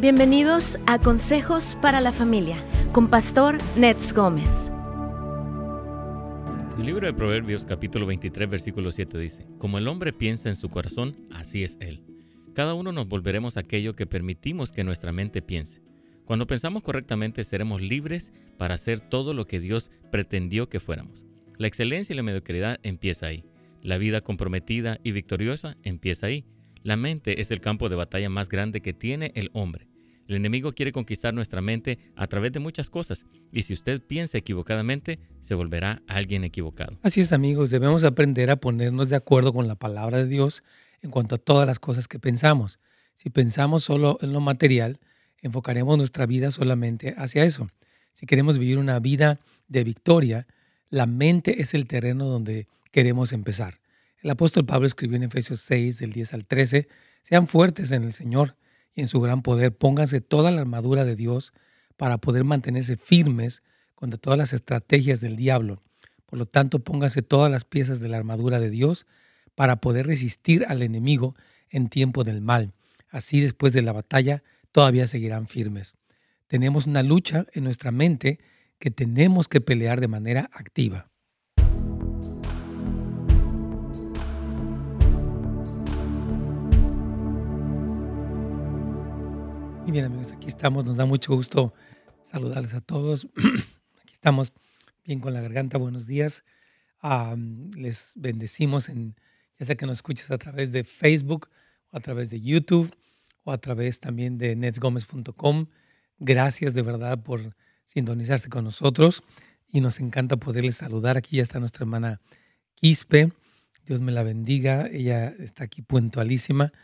Bienvenidos a Consejos para la Familia con Pastor Nets Gómez. El libro de Proverbios capítulo 23 versículo 7 dice, Como el hombre piensa en su corazón, así es él. Cada uno nos volveremos aquello que permitimos que nuestra mente piense. Cuando pensamos correctamente seremos libres para hacer todo lo que Dios pretendió que fuéramos. La excelencia y la mediocridad empieza ahí. La vida comprometida y victoriosa empieza ahí. La mente es el campo de batalla más grande que tiene el hombre. El enemigo quiere conquistar nuestra mente a través de muchas cosas y si usted piensa equivocadamente, se volverá alguien equivocado. Así es amigos, debemos aprender a ponernos de acuerdo con la palabra de Dios en cuanto a todas las cosas que pensamos. Si pensamos solo en lo material, enfocaremos nuestra vida solamente hacia eso. Si queremos vivir una vida de victoria, la mente es el terreno donde queremos empezar. El apóstol Pablo escribió en Efesios 6, del 10 al 13, sean fuertes en el Señor y en su gran poder, pónganse toda la armadura de Dios para poder mantenerse firmes contra todas las estrategias del diablo. Por lo tanto, pónganse todas las piezas de la armadura de Dios para poder resistir al enemigo en tiempo del mal. Así después de la batalla todavía seguirán firmes. Tenemos una lucha en nuestra mente que tenemos que pelear de manera activa. Y bien amigos, aquí estamos, nos da mucho gusto saludarles a todos. aquí estamos bien con la garganta, buenos días. les bendecimos en, ya sea que nos escuches a través de Facebook o a través de YouTube o a través también de netsgomez.com. Gracias de verdad por sintonizarse con nosotros y nos encanta poderles saludar. Aquí ya está nuestra hermana Quispe. Dios me la bendiga. Ella está aquí puntualísima.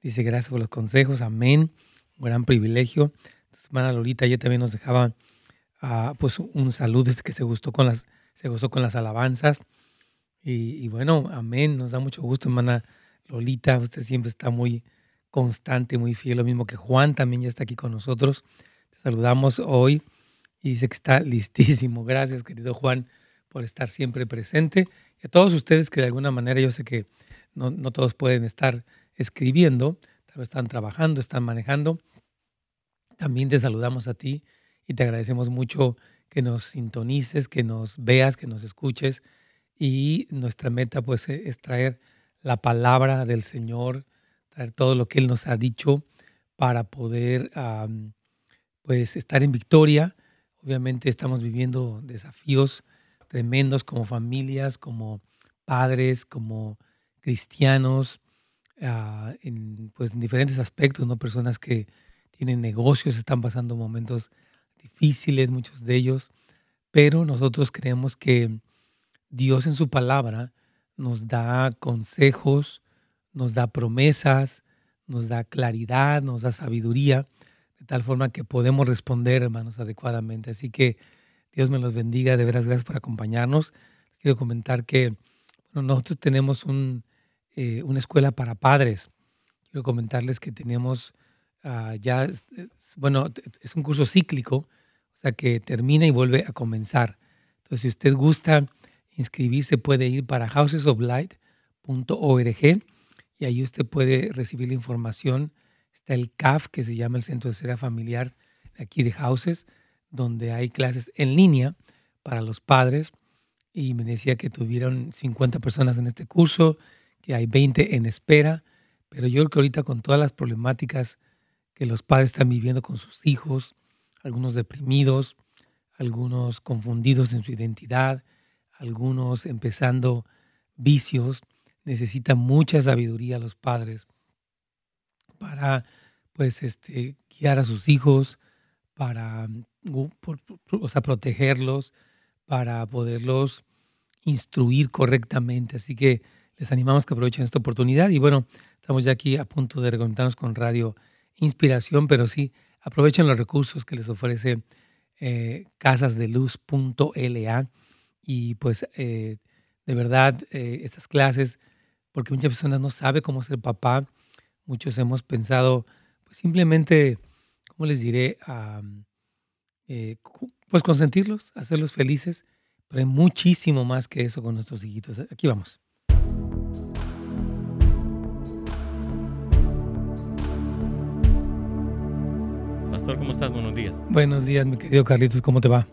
Dice gracias por los consejos. Amén un gran privilegio. Hermana Lolita ya también nos dejaba uh, pues un saludo, es que se gustó con las, se gustó con las alabanzas. Y, bueno, amén, nos da mucho gusto, hermana Lolita, usted siempre está muy constante, muy fiel, lo mismo que Juan también ya está aquí con nosotros. Te saludamos hoy y dice que está listísimo. Gracias, querido Juan, por estar siempre presente. Y a todos ustedes que de alguna manera yo sé que no, no todos pueden estar escribiendo, están trabajando, están manejando. También te saludamos a ti y te agradecemos mucho que nos sintonices, que nos veas, que nos escuches. Y nuestra meta pues e, es traer la palabra del Señor, traer todo lo que Él nos ha dicho para poder pues estar en victoria. Obviamente estamos viviendo desafíos tremendos como familias, como padres, como cristianos, Ah, en, pues, en diferentes aspectos, ¿no? Personas que tienen negocios, están pasando momentos difíciles, muchos de ellos, pero nosotros creemos que Dios en su palabra nos da consejos, nos da promesas, nos da claridad, nos da sabiduría, de tal forma que podemos responder, hermanos, adecuadamente. Así que Dios me los bendiga, de veras gracias por acompañarnos. quiero comentar que bueno, nosotros tenemos un, eh, una escuela para padres. Quiero comentarles que tenemos ah, ya, bueno, es un curso cíclico, o sea que termina y vuelve a comenzar. Entonces, si usted gusta inscribirse, puede ir para housesoflight.org y ahí usted puede recibir la información. Está el CAF, que se llama el Centro de Serie Familiar de aquí de Houses, donde hay clases en línea para los padres. Y me decía que tuvieron 50 personas en este curso que hay 20 en espera, pero yo creo que ahorita con todas las problemáticas que los padres están viviendo con sus hijos, algunos deprimidos, algunos confundidos en su identidad, algunos empezando vicios, necesitan mucha sabiduría los padres para pues este guiar a sus hijos, para o sea, protegerlos, para poderlos instruir correctamente. Así que les animamos que aprovechen esta oportunidad. Y bueno, estamos ya aquí a punto de reconectarnos con Radio Inspiración, pero sí, aprovechen los recursos que les ofrece eh, casasdeluz.la y pues eh, de verdad eh, estas clases, porque muchas personas no saben cómo ser papá, muchos hemos pensado pues simplemente, ¿cómo les diré? pues consentirlos, hacerlos felices, pero hay muchísimo más que eso con nuestros hijitos. Aquí vamos. Pastor, ¿cómo estás? Buenos días. Buenos días, mi querido Carlitos, ¿cómo te va?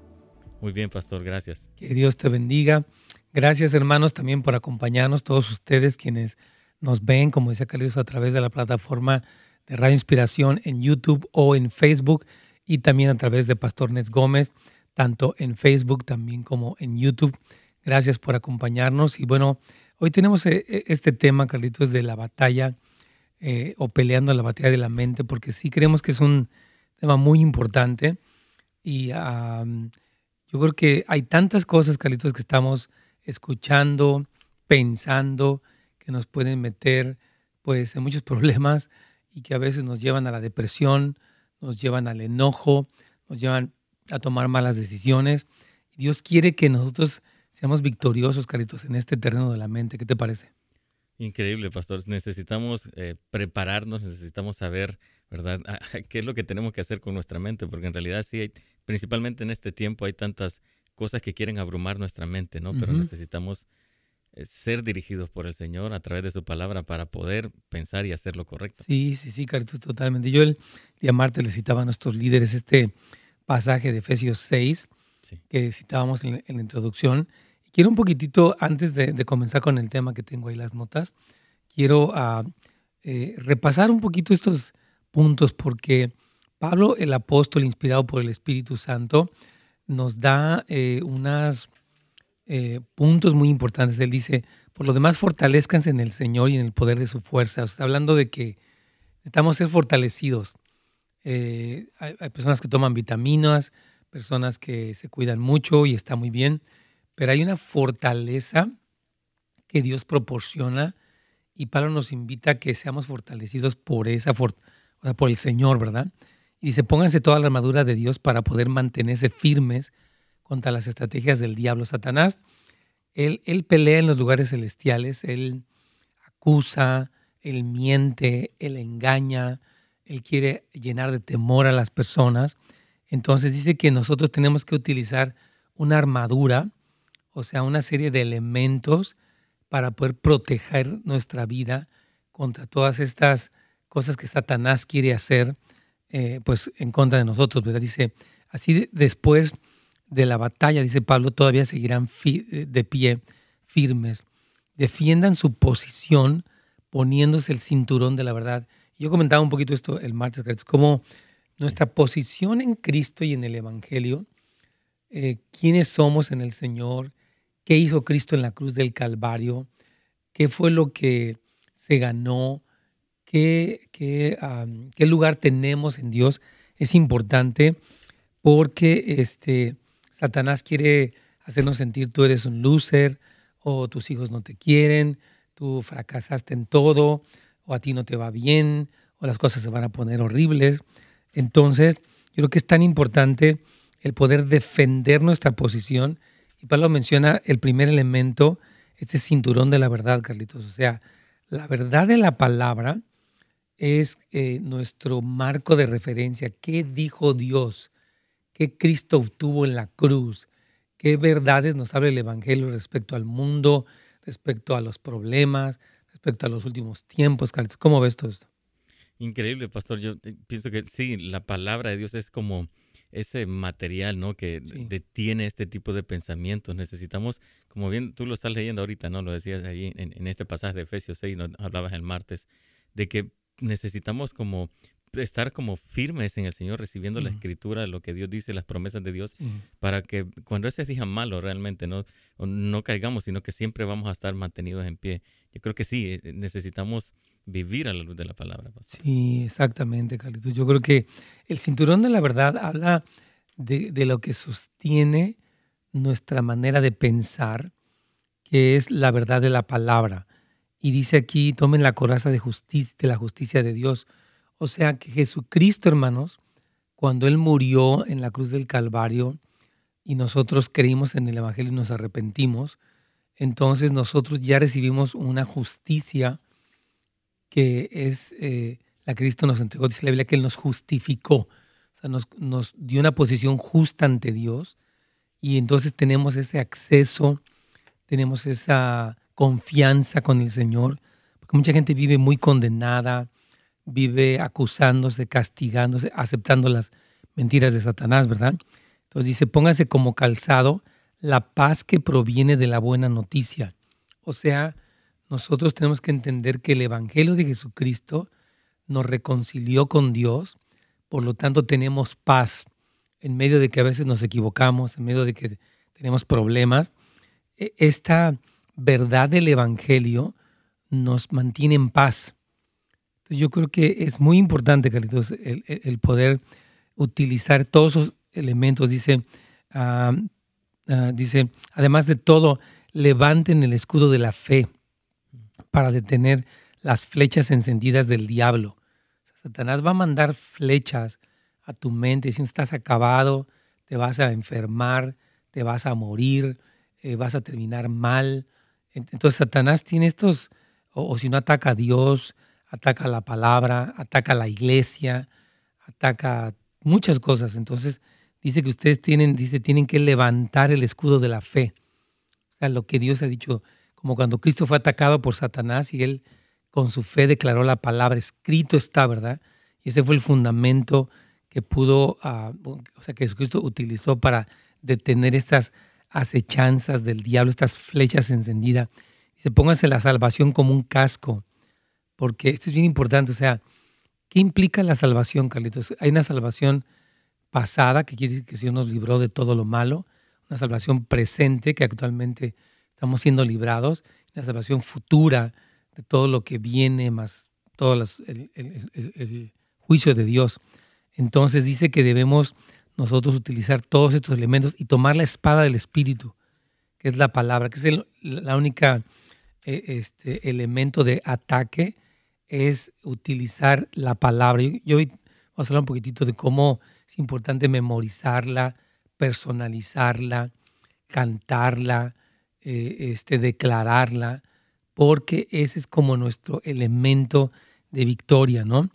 Muy bien, Pastor, gracias. Que Dios te bendiga. Gracias, hermanos, también por acompañarnos, todos ustedes quienes nos ven, como decía Carlitos, a través de la plataforma de Radio Inspiración en YouTube o en Facebook y también a través de Pastor Nets Gómez, tanto en Facebook también como en YouTube. Gracias por acompañarnos. Y bueno, hoy tenemos eh, eh, este tema, Carlitos, de la batalla eh, o peleando la batalla de la mente, porque sí creemos que es un tema muy importante y yo creo que hay tantas cosas, Carlitos, que estamos escuchando, pensando, que nos pueden meter pues en muchos problemas y que a veces nos llevan a la depresión, nos llevan al enojo, nos llevan a tomar malas decisiones. Dios quiere que nosotros seamos victoriosos, Carlitos, en este terreno de la mente. ¿Qué te parece? Increíble, pastor. Necesitamos eh, prepararnos, necesitamos saber, ¿verdad?, qué es lo que tenemos que hacer con nuestra mente, porque en realidad sí, hay, principalmente en este tiempo hay tantas cosas que quieren abrumar nuestra mente, ¿no? Pero necesitamos eh, ser dirigidos por el Señor a través de su palabra para poder pensar y hacer lo correcto. Sí, sí, sí, Carlitos, totalmente. Yo el día martes le citaba a nuestros líderes este pasaje de Efesios 6, que citábamos en, la introducción, Quiero un poquitito, antes de, comenzar con el tema que tengo ahí las notas, quiero ah, eh, repasar un poquito estos puntos porque Pablo, el apóstol inspirado por el Espíritu Santo, nos da eh, unos eh, puntos muy importantes. Él dice, por lo demás, fortalezcanse en el Señor y en el poder de su fuerza. está hablando de que necesitamos ser fortalecidos. hay, personas que toman vitaminas, personas que se cuidan mucho y está muy bien, pero hay una fortaleza que Dios proporciona y Pablo nos invita a que seamos fortalecidos por esa o sea, por el Señor, ¿verdad? Y dice, pónganse toda la armadura de Dios para poder mantenerse firmes contra las estrategias del diablo. Satanás, él, él pelea en los lugares celestiales, él acusa, él miente, él engaña, él quiere llenar de temor a las personas. Entonces dice que nosotros tenemos que utilizar una armadura o sea, una serie de elementos para poder proteger nuestra vida contra todas estas cosas que Satanás quiere hacer, eh, pues en contra de nosotros, ¿verdad? Dice, así después de la batalla, dice Pablo, todavía seguirán eh, de pie, firmes, defiendan su posición poniéndose el cinturón de la verdad. Yo comentaba un poquito esto el martes, como nuestra posición en Cristo y en el Evangelio, eh, quiénes somos en el Señor, qué hizo Cristo en la cruz del Calvario, qué fue lo que se ganó, qué, qué, qué lugar tenemos en Dios, es importante porque este, Satanás quiere hacernos sentir tú eres un loser o tus hijos no te quieren, tú fracasaste en todo o a ti no te va bien o las cosas se van a poner horribles. Entonces, yo creo que es tan importante el poder defender nuestra posición y Pablo menciona el primer elemento, este cinturón de la verdad, Carlitos. O sea, la verdad de la palabra es eh, nuestro marco de referencia. ¿Qué dijo Dios? ¿Qué Cristo obtuvo en la cruz? ¿Qué verdades nos habla el Evangelio respecto al mundo, respecto a los problemas, respecto a los últimos tiempos? ¿cómo ves todo esto? Increíble, pastor. Yo eh, pienso que sí, la palabra de Dios es como ese material, ¿no? Que detiene este tipo de pensamientos. Necesitamos, como bien tú lo estás leyendo ahorita, ¿no? Lo decías ahí en, este pasaje de Efesios 6, nos hablabas el martes, de que necesitamos como estar como firmes en el Señor, recibiendo la escritura, lo que Dios dice, las promesas de Dios, para que cuando ese día malo realmente no, no caigamos, sino que siempre vamos a estar mantenidos en pie. Yo creo que sí, eh, necesitamos vivir a la luz de la palabra. Sí, exactamente, Carlitos. Yo creo que el cinturón de la verdad habla de, lo que sostiene nuestra manera de pensar, que es la verdad de la palabra. Y dice aquí, tomen la coraza de, justicia, de la justicia de Dios. O sea que Jesucristo, hermanos, cuando Él murió en la cruz del Calvario y nosotros creímos en el Evangelio y nos arrepentimos, entonces nosotros ya recibimos una justicia que es eh, la que Cristo nos entregó. Dice la Biblia que Él nos justificó, o sea, nos, nos dio una posición justa ante Dios y entonces tenemos ese acceso, tenemos esa confianza con el Señor, porque mucha gente vive muy condenada, vive acusándose, castigándose, aceptando las mentiras de Satanás, ¿verdad? Entonces dice, póngase como calzado la paz que proviene de la buena noticia. O sea, nosotros tenemos que entender que el Evangelio de Jesucristo nos reconcilió con Dios, por lo tanto tenemos paz en medio de que a veces nos equivocamos, en medio de que tenemos problemas. E, esta verdad del Evangelio nos mantiene en paz. yo creo que es muy importante, Carlitos, el, poder utilizar todos esos elementos. Dice, ah, ah, dice, además de todo, levanten el escudo de la fe para detener las flechas encendidas del diablo. Satanás va a mandar flechas a tu mente si estás acabado, te vas a enfermar, te vas a morir, eh, vas a terminar mal. Entonces Satanás tiene estos, o, si no ataca a Dios, ataca a la palabra, ataca a la iglesia, ataca muchas cosas. Entonces dice que ustedes tienen, dice, tienen que levantar el escudo de la fe. O sea, lo que Dios ha dicho, como cuando Cristo fue atacado por Satanás y él con su fe declaró la palabra, escrito está, ¿verdad? Y ese fue el fundamento que pudo, ah, o sea, que Jesucristo utilizó para detener estas acechanzas del diablo, estas flechas encendidas. Dice, póngase la salvación como un casco, porque esto es bien importante, o sea, ¿qué implica la salvación, Carlitos? Hay una salvación pasada, que quiere decir que Dios nos libró de todo lo malo, una salvación presente, que actualmente estamos siendo librados, una salvación futura, de todo lo que viene, más todo el, juicio de Dios. Entonces dice que debemos nosotros utilizar todos estos elementos y tomar la espada del Espíritu, que es la palabra, que es el la única eh, este, elemento de ataque, es utilizar la palabra. Yo, hoy vamos a hablar un poquitito de cómo es importante memorizarla, personalizarla, cantarla, eh, este, declararla, porque ese es como nuestro elemento de victoria, ¿no?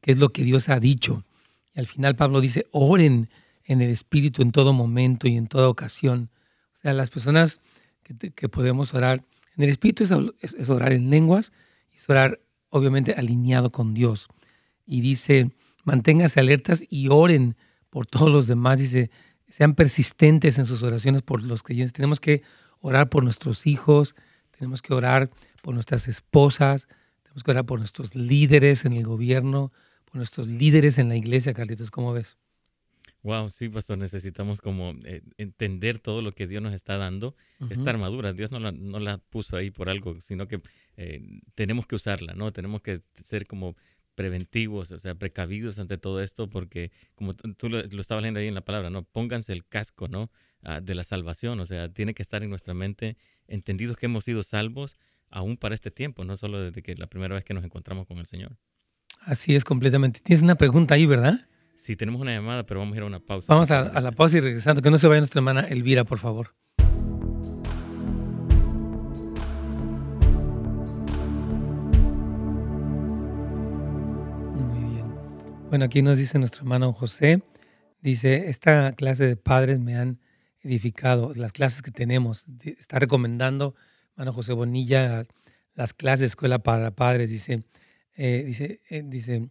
Que es lo que Dios ha dicho. Al final Pablo dice, oren en el Espíritu en todo momento y en toda ocasión. O sea, las personas que, podemos orar en el Espíritu es, orar en lenguas es orar obviamente alineado con Dios. Y dice, manténganse alertas y oren por todos los demás. Dice, sean persistentes en sus oraciones por los creyentes. Tenemos que orar por nuestros hijos, tenemos que orar por nuestras esposas, tenemos que orar por nuestros líderes en el gobierno, por nuestros líderes en la iglesia, Carlitos, ¿cómo ves? Wow, sí, pastor, necesitamos como eh, entender todo lo que Dios nos está dando, esta armadura. Dios no la, no la, puso ahí por algo, sino que eh, tenemos que usarla, ¿no? Tenemos que ser como preventivos, o sea, precavidos ante todo esto, porque como tú lo, lo estabas leyendo ahí en la palabra, ¿no? Pónganse el casco, ¿no? Ah, de la salvación, o sea, tiene que estar en nuestra mente entendidos que hemos sido salvos aún para este tiempo, no solo desde que la primera vez que nos encontramos con el Señor. Así es, completamente. Tienes una pregunta ahí, ¿verdad? Sí, tenemos una llamada, pero vamos a ir a una pausa. Vamos a, a la pausa y regresando. Que no se vaya nuestra hermana Elvira, por favor. Muy bien. Bueno, aquí nos dice nuestro hermano José. Dice, esta clase de padres me han edificado, las clases que tenemos. Está recomendando, hermano José Bonilla, las clases de escuela para padres. Dice, eh, dice, eh, dice,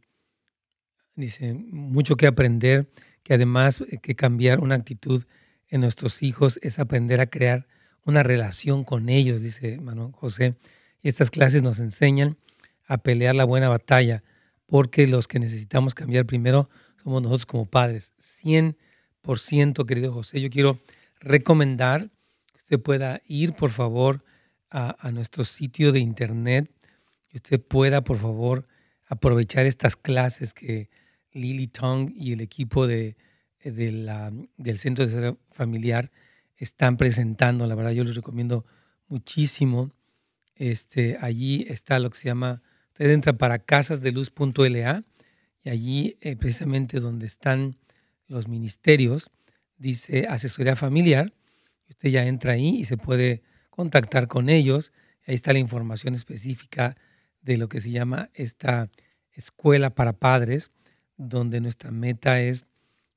dice, mucho que aprender, que además eh, que cambiar una actitud en nuestros hijos es aprender a crear una relación con ellos, dice hermano José. Y estas clases nos enseñan a pelear la buena batalla, porque los que necesitamos cambiar primero somos nosotros como padres. 100%, querido José. Yo quiero recomendar que usted pueda ir, por favor, a, nuestro sitio de internet y usted pueda, por favor, aprovechar estas clases que Lily Tong y el equipo de, la, del Centro de Ser Familiar están presentando. La verdad, yo les recomiendo muchísimo. Este, allí está lo que se llama, usted entra para casasdeluz.la y allí eh, precisamente donde están los ministerios, dice asesoría familiar. Usted ya entra ahí y se puede contactar con ellos. Ahí está la información específica de lo que se llama esta escuela para padres, donde nuestra meta es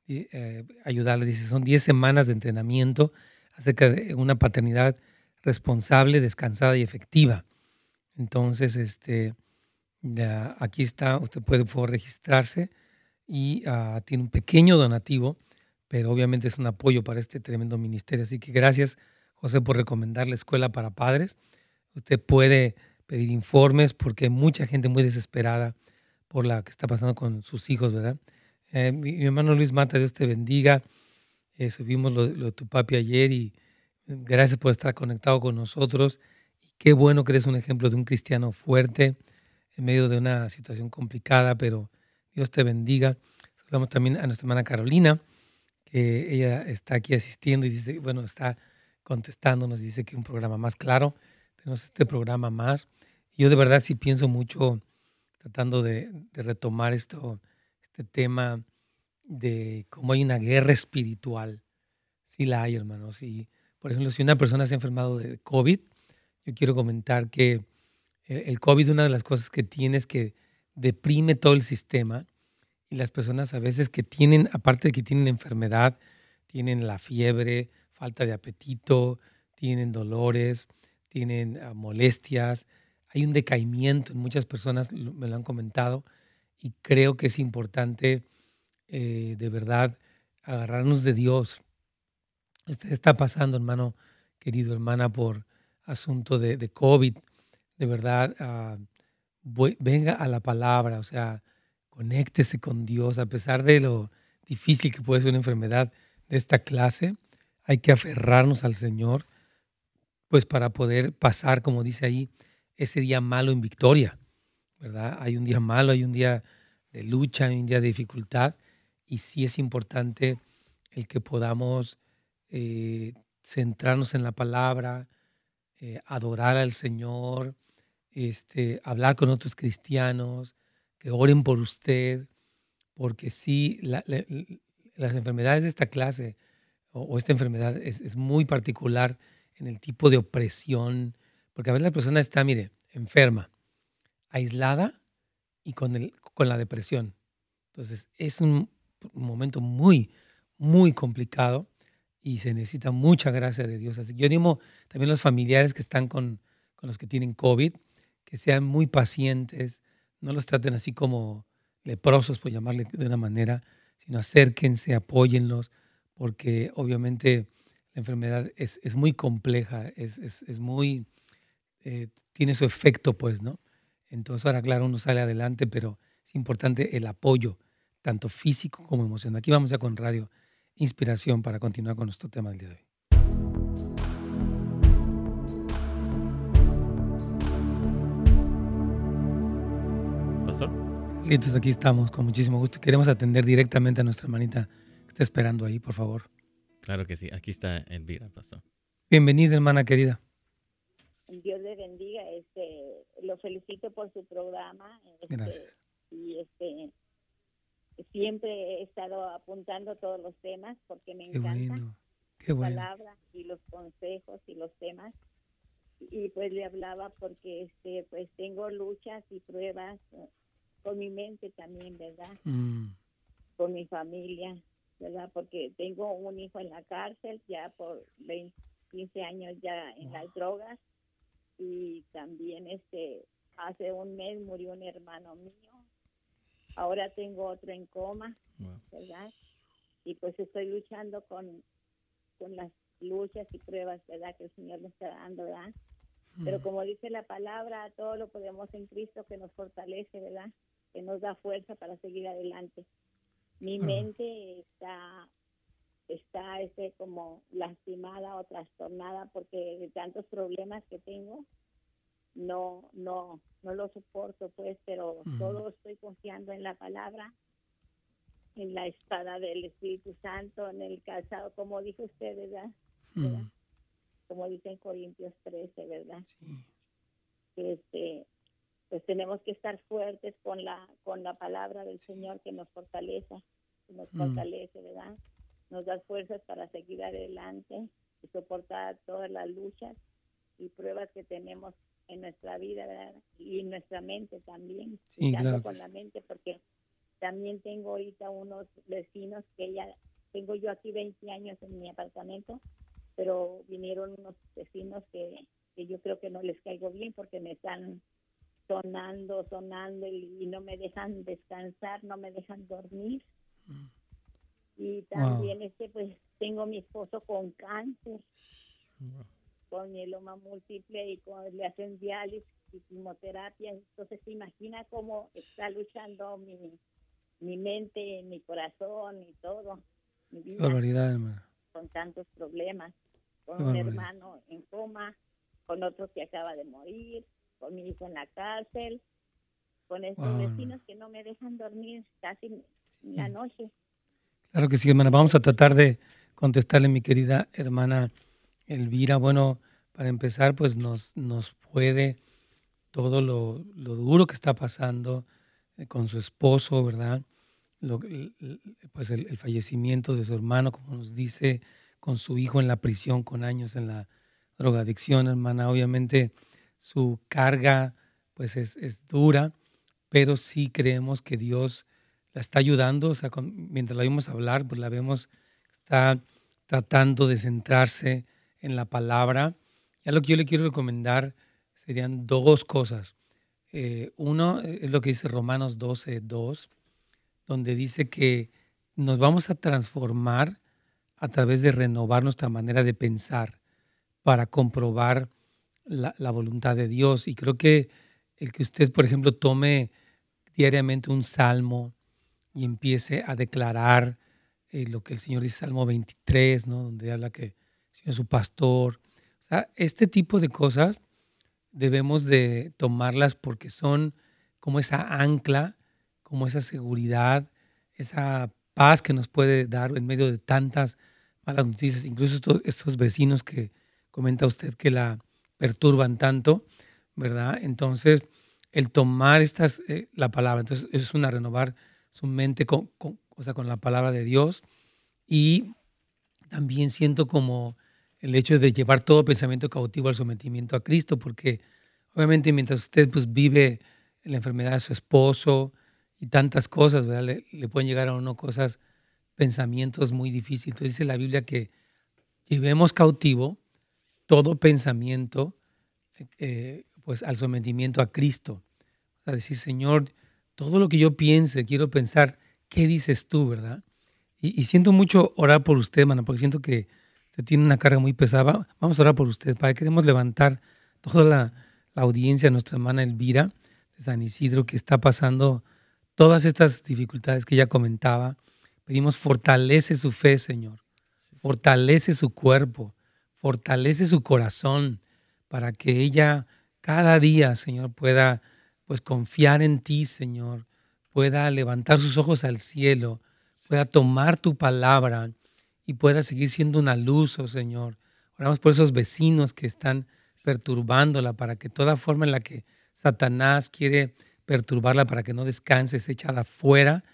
eh, ayudarle. Dice, son 10 semanas de entrenamiento acerca de una paternidad responsable, descansada y efectiva. Entonces, este, aquí está, usted puede registrarse y ah, tiene un pequeño donativo, pero obviamente es un apoyo para este tremendo ministerio. Así que gracias, José, por recomendar la escuela para padres. Usted puede pedir informes porque hay mucha gente muy desesperada por la que está pasando con sus hijos, ¿verdad? Eh, mi, hermano Luis Mata, Dios te bendiga. Eh, subimos lo, de tu papi ayer y eh, gracias por estar conectado con nosotros. Y qué bueno que eres un ejemplo de un cristiano fuerte en medio de una situación complicada, pero Dios te bendiga. Saludamos también a nuestra hermana Carolina, que ella está aquí asistiendo y dice, bueno, está contestándonos, dice que un programa más claro. Tenemos este programa más. Yo de verdad sí pienso mucho tratando de, retomar esto, este tema de cómo hay una guerra espiritual. Sí la hay, hermanos. Y, por ejemplo, si una persona se ha enfermado de COVID, yo quiero comentar que el COVID, una de las cosas que tiene es que deprime todo el sistema y las personas a veces que tienen, aparte de que tienen enfermedad, tienen la fiebre, falta de apetito, tienen dolores, tienen ah, molestias, hay un decaimiento en muchas personas, me lo han comentado, y creo que es importante eh, de verdad agarrarnos de Dios. Usted está pasando, hermano, querido hermana, por asunto de, COVID. De verdad, ah, venga a la palabra, o sea, conéctese con Dios, a pesar de lo difícil que puede ser una enfermedad de esta clase, hay que aferrarnos al Señor, pues para poder pasar, como dice ahí, ese día malo en victoria, ¿verdad? Hay un día malo, hay un día de lucha, hay un día de dificultad, y sí es importante el que podamos eh, centrarnos en la palabra, eh, adorar al Señor, este, hablar con otros cristianos, que oren por usted, porque sí, las enfermedades de esta clase o, esta enfermedad es, muy particular en el tipo de opresión, porque a veces la persona está, mire, enferma, aislada y con, el, con la depresión. Entonces, es un, momento muy, muy complicado y se necesita mucha gracia de Dios. Así que yo animo también a los familiares que están con, con los que tienen COVID, que sean muy pacientes, no los traten así como leprosos, por llamarle de una manera, sino acérquense, apóyenlos, porque obviamente la enfermedad es, es muy compleja, es, es, es muy, eh, tiene su efecto, pues, ¿no? Entonces, ahora, claro, uno sale adelante, pero es importante el apoyo, tanto físico como emocional. Aquí vamos ya con Radio Inspiración para continuar con nuestro tema del día de hoy. Listo, aquí estamos con muchísimo gusto. Queremos atender directamente a nuestra hermanita que está esperando ahí, por favor. Claro que sí, aquí está Elvira, pastor. Bienvenida, hermana querida. Dios le bendiga, este, lo felicito por su programa. Este, Gracias. Y este, siempre he estado apuntando todos los temas porque me encanta Qué bueno. palabra y los consejos y los temas. Y pues le hablaba porque este, pues tengo luchas y pruebas con mi mente también, ¿verdad? Mm. Con mi familia, ¿verdad? Porque tengo un hijo en la cárcel ya por 20, 15 años ya en las drogas y también este hace un mes murió un hermano mío. Ahora tengo otro en coma, ¿verdad? Y pues estoy luchando con, con las luchas y pruebas, ¿verdad? Que el Señor me está dando, ¿verdad? Pero mm. como dice la palabra, todo lo podemos en Cristo que nos fortalece, ¿verdad? que nos da fuerza para seguir adelante. Mi mente está está este como lastimada o trastornada porque de tantos problemas que tengo no no no lo soporto pues pero todo estoy confiando en la palabra en la espada del Espíritu Santo en el calzado como dijo usted verdad, como dice en Corintios 13 verdad este pues tenemos que estar fuertes con la con la palabra del Señor que nos fortalece, nos mm. fortalece, ¿verdad? Nos da fuerzas para seguir adelante y soportar todas las luchas y pruebas que tenemos en nuestra vida ¿verdad? y en nuestra mente también, sí, con la mente porque también tengo ahorita unos vecinos que ya tengo yo aquí 20 años en mi apartamento, pero vinieron unos vecinos que, que yo creo que no les caigo bien porque me están sonando, sonando y, no me dejan descansar, no me dejan dormir. Y también este pues tengo mi esposo con cáncer, con mieloma múltiple y con, le hacen diálisis y quimioterapia. Entonces se imagina cómo está luchando mi, mi mente, mi corazón y todo. Mi vida, Con tantos problemas. Con un hermano en coma, con otro que acaba de morir, con mi hijo en la cárcel, con estos vecinos que no me dejan dormir casi la noche. Claro que sí, hermana. Vamos a tratar de contestarle, mi querida hermana Elvira. Bueno, para empezar, pues nos, nos puede todo lo, lo duro que está pasando eh, con su esposo, ¿verdad? Lo, pues el, el, fallecimiento de su hermano, como nos dice, con su hijo en la prisión, con años en la drogadicción, hermana. Obviamente su carga pues es, es dura, pero sí creemos que Dios la está ayudando. O sea, mientras la vimos hablar, pues la vemos, está tratando de centrarse en la palabra. Ya lo que yo le quiero recomendar serían dos cosas. Eh, uno es lo que dice Romanos 12, 2, donde dice que nos vamos a transformar a través de renovar nuestra manera de pensar para comprobar la, voluntad de Dios. Y creo que el que usted, por ejemplo, tome diariamente un salmo y empiece a declarar eh, lo que el Señor dice, Salmo 23, ¿no? donde habla que el Señor es su pastor. O sea, este tipo de cosas debemos de tomarlas porque son como esa ancla, como esa seguridad, esa paz que nos puede dar en medio de tantas malas noticias, incluso estos, vecinos que comenta usted que la perturban tanto, ¿verdad? Entonces, el tomar estas, eh, la palabra, entonces es una renovar su mente con, o sea, con la palabra de Dios y también siento como el hecho de llevar todo pensamiento cautivo al sometimiento a Cristo, porque obviamente mientras usted pues vive la enfermedad de su esposo y tantas cosas. Le, pueden llegar a uno cosas pensamientos muy difíciles. Entonces dice la Biblia que llevemos cautivo todo pensamiento eh, pues al sometimiento a Cristo. A decir, Señor, todo lo que yo piense, quiero pensar, ¿qué dices tú, verdad? Y, siento mucho orar por usted, hermano, porque siento que usted tiene una carga muy pesada. Vamos a orar por usted, Padre. Queremos levantar toda la, la audiencia, nuestra hermana Elvira de San Isidro, que está pasando todas estas dificultades que ella comentaba Pedimos, fortalece su fe, Señor. Fortalece su cuerpo. Fortalece su corazón para que ella cada día, Señor, pueda pues confiar en ti, Señor. Pueda levantar sus ojos al cielo. Pueda tomar tu palabra y pueda seguir siendo una luz, oh Señor. Oramos por esos vecinos que están perturbándola para que toda forma en la que Satanás quiere perturbarla para que no descanse echada afuera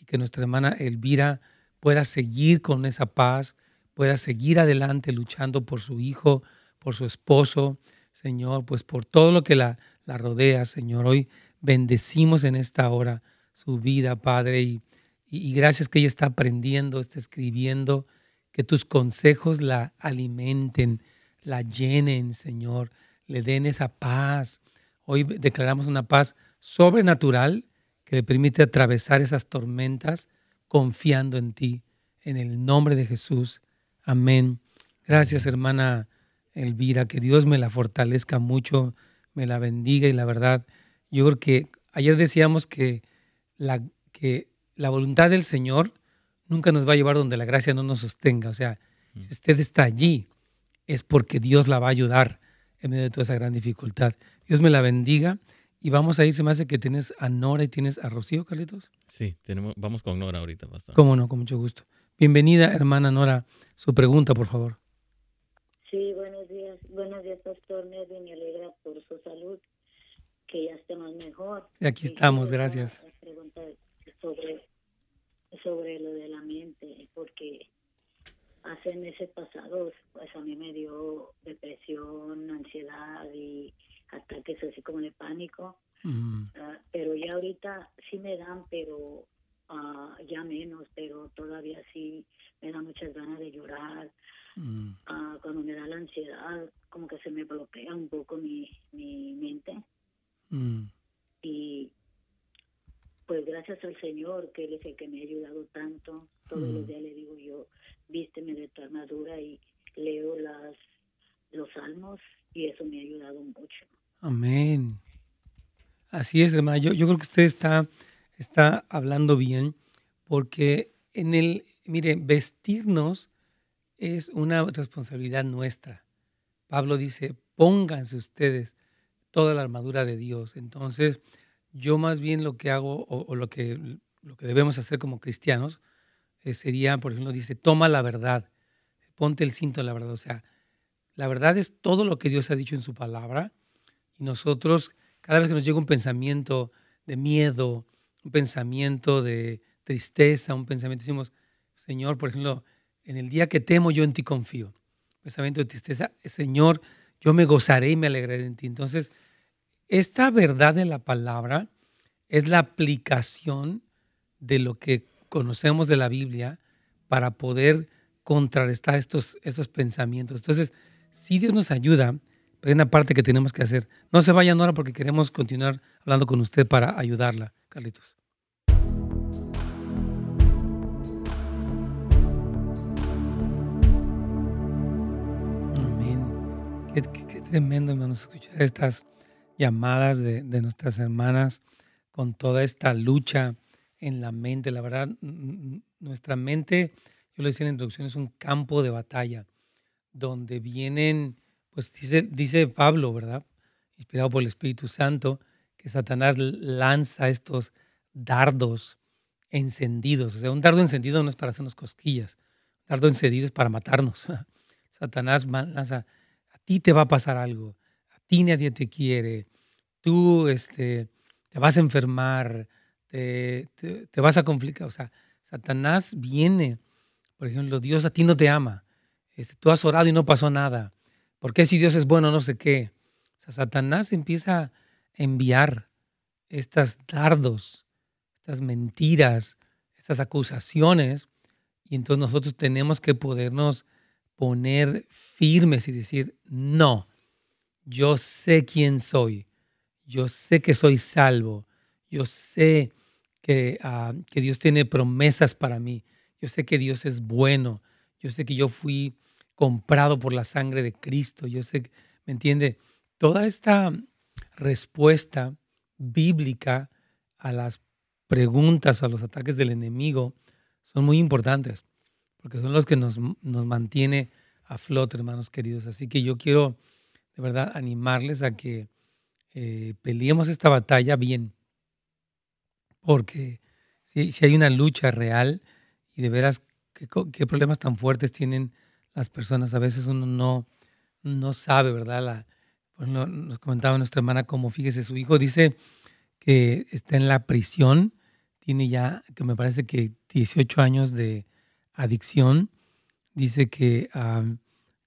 y que nuestra hermana Elvira pueda seguir con esa paz, pueda seguir adelante luchando por su hijo, por su esposo, Señor, pues por todo lo que la, la rodea, Señor. Hoy bendecimos en esta hora su vida, Padre, y, y, gracias que ella está aprendiendo, está escribiendo, que tus consejos la alimenten, la llenen, Señor, le den esa paz. Hoy declaramos una paz sobrenatural que le permite atravesar esas tormentas confiando en ti. En el nombre de Jesús. Amén. Gracias, hermana Elvira. Que Dios me la fortalezca mucho, me la bendiga y la verdad, yo creo que ayer decíamos que la, que la voluntad del Señor nunca nos va a llevar donde la gracia no nos sostenga. O sea, mm. si usted está allí, es porque Dios la va a ayudar en medio de toda esa gran dificultad. Dios me la bendiga y vamos a ir, se me hace que tienes a Nora y tienes a Rocío, Carlitos. Sí, tenemos, vamos con Nora ahorita, pastor. Cómo no, con mucho gusto. Bienvenida, hermana Nora. Su pregunta, por favor. Sí, buenos días. Buenos días, pastor Neddy. Me alegra por su salud, que ya estemos mejor. Y aquí estamos, gracias. Preguntar sobre, sobre lo de la mente, porque hace meses pasados, pues a mí me dio depresión, ansiedad y ataques así como de pánico. Ah, pero ya ahorita sí me dan, pero uh, ya menos, pero todavía sí me da muchas ganas de llorar. Ah, cuando me da la ansiedad, como que se me bloquea un poco mi, mi mente. y pues gracias al Señor, que Él es el que me ha ayudado tanto. Todos los mm. días le digo yo, vísteme de tu armadura y leo las los salmos y eso me ha ayudado mucho. Amén. Así es, hermana. Yo, yo creo que usted está, está hablando bien porque en el, mire, vestirnos es una responsabilidad nuestra. Pablo dice, pónganse ustedes toda la armadura de Dios. Entonces, yo más bien lo que hago o, lo, que, lo que debemos hacer como cristianos eh, sería, por ejemplo, dice, toma la verdad, ponte el cinto de la verdad. O sea, la verdad es todo lo que Dios ha dicho en su palabra y nosotros, cada vez que nos llega un pensamiento de miedo, un pensamiento de tristeza, un pensamiento, decimos, Señor, por ejemplo, en el día que temo yo en ti confío. Pensamiento de tristeza, Señor, yo me gozaré y me alegraré en ti. Entonces, esta verdad de la palabra es la aplicación de lo que conocemos de la Biblia para poder contrarrestar estos, estos pensamientos. Entonces, si Dios nos ayuda, hay una parte que tenemos que hacer. No se vayan ahora porque queremos continuar hablando con usted para ayudarla, Carlitos. Amén. Qué, tremendo, hermanos, escuchar estas llamadas de, de nuestras hermanas con toda esta lucha en la mente. La verdad, nuestra mente, yo lo decía en la introducción, es un campo de batalla donde vienen, pues dice, dice Pablo, ¿verdad? Inspirado por el Espíritu Santo, que Satanás lanza estos dardos encendidos. O sea, un dardo encendido no es para hacernos cosquillas, un dardo encendido es para matarnos. Satanás lanza, a ti te va a pasar algo, a ti nadie te quiere, tú este, te vas a enfermar, te, te vas a complicar. O sea, Satanás viene, por ejemplo, Dios a ti no te ama, este, tú has orado y no pasó nada. ¿Por qué si Dios es bueno no sé qué? Satanás empieza a enviar estas dardos, estas mentiras, estas acusaciones, y entonces nosotros tenemos que podernos poner firmes y decir, no, yo sé quién soy, yo sé que soy salvo, yo sé que, ah, que Dios tiene promesas para mí, yo sé que Dios es bueno, yo sé que yo fui comprado por la sangre de Cristo. Yo sé, ¿me entiende? Toda esta respuesta bíblica a las preguntas o a los ataques del enemigo son muy importantes, porque son los que nos, nos mantiene a flote, hermanos queridos. Así que yo quiero de verdad animarles a que eh, peleemos esta batalla bien, porque si, si, hay una lucha real y de veras qué problemas tan fuertes tienen las personas. A veces uno no, no sabe, ¿verdad? La, nos comentaba nuestra hermana como, fíjese, su hijo dice que está en la prisión, tiene ya, que me parece que 18 años de adicción, dice que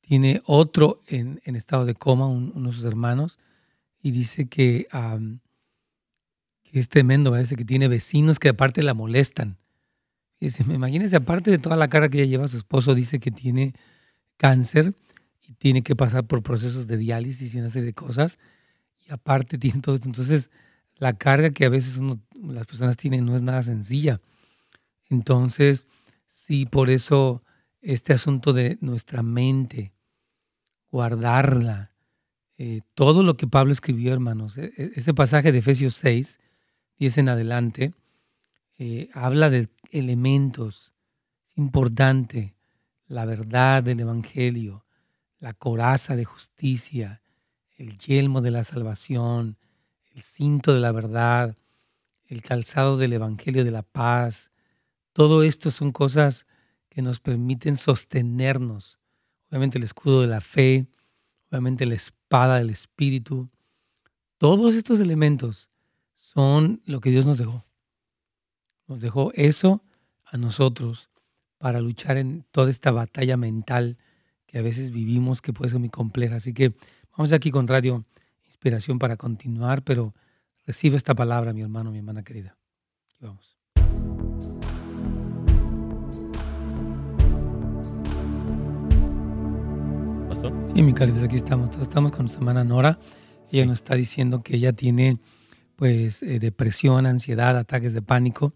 tiene otro en, estado de coma, uno de sus hermanos, y dice que, que es tremendo, parece que tiene vecinos que aparte la molestan. me imagínese, aparte de toda la cara que ella lleva, su esposo dice que tiene cáncer y tiene que pasar por procesos de diálisis y una serie de cosas. Y aparte tiene todo esto. Entonces, la carga que a veces uno, las personas tienen no es nada sencilla. Entonces, sí, por eso este asunto de nuestra mente, guardarla, eh, todo lo que Pablo escribió, hermanos, e, e, ese pasaje de Efesios 6, 10 en adelante, eh, habla de elementos, es importante la verdad del Evangelio, la coraza de justicia, el yelmo de la salvación, el cinto de la verdad, el calzado del Evangelio de la paz. Todo esto son cosas que nos permiten sostenernos. Obviamente el escudo de la fe, obviamente la espada del Espíritu. Todos estos elementos son lo que Dios nos dejó. Nos dejó eso a nosotros para luchar en toda esta batalla mental que a veces vivimos, que puede ser muy compleja. Así que vamos aquí con Radio Inspiración para continuar, pero recibe esta palabra, mi hermano, mi hermana querida. Aquí vamos. Pastor. Sí, mi querida, aquí estamos. estamos con nuestra hermana Nora. Ella nos está diciendo que ella tiene pues eh, depresión, ansiedad, ataques de pánico,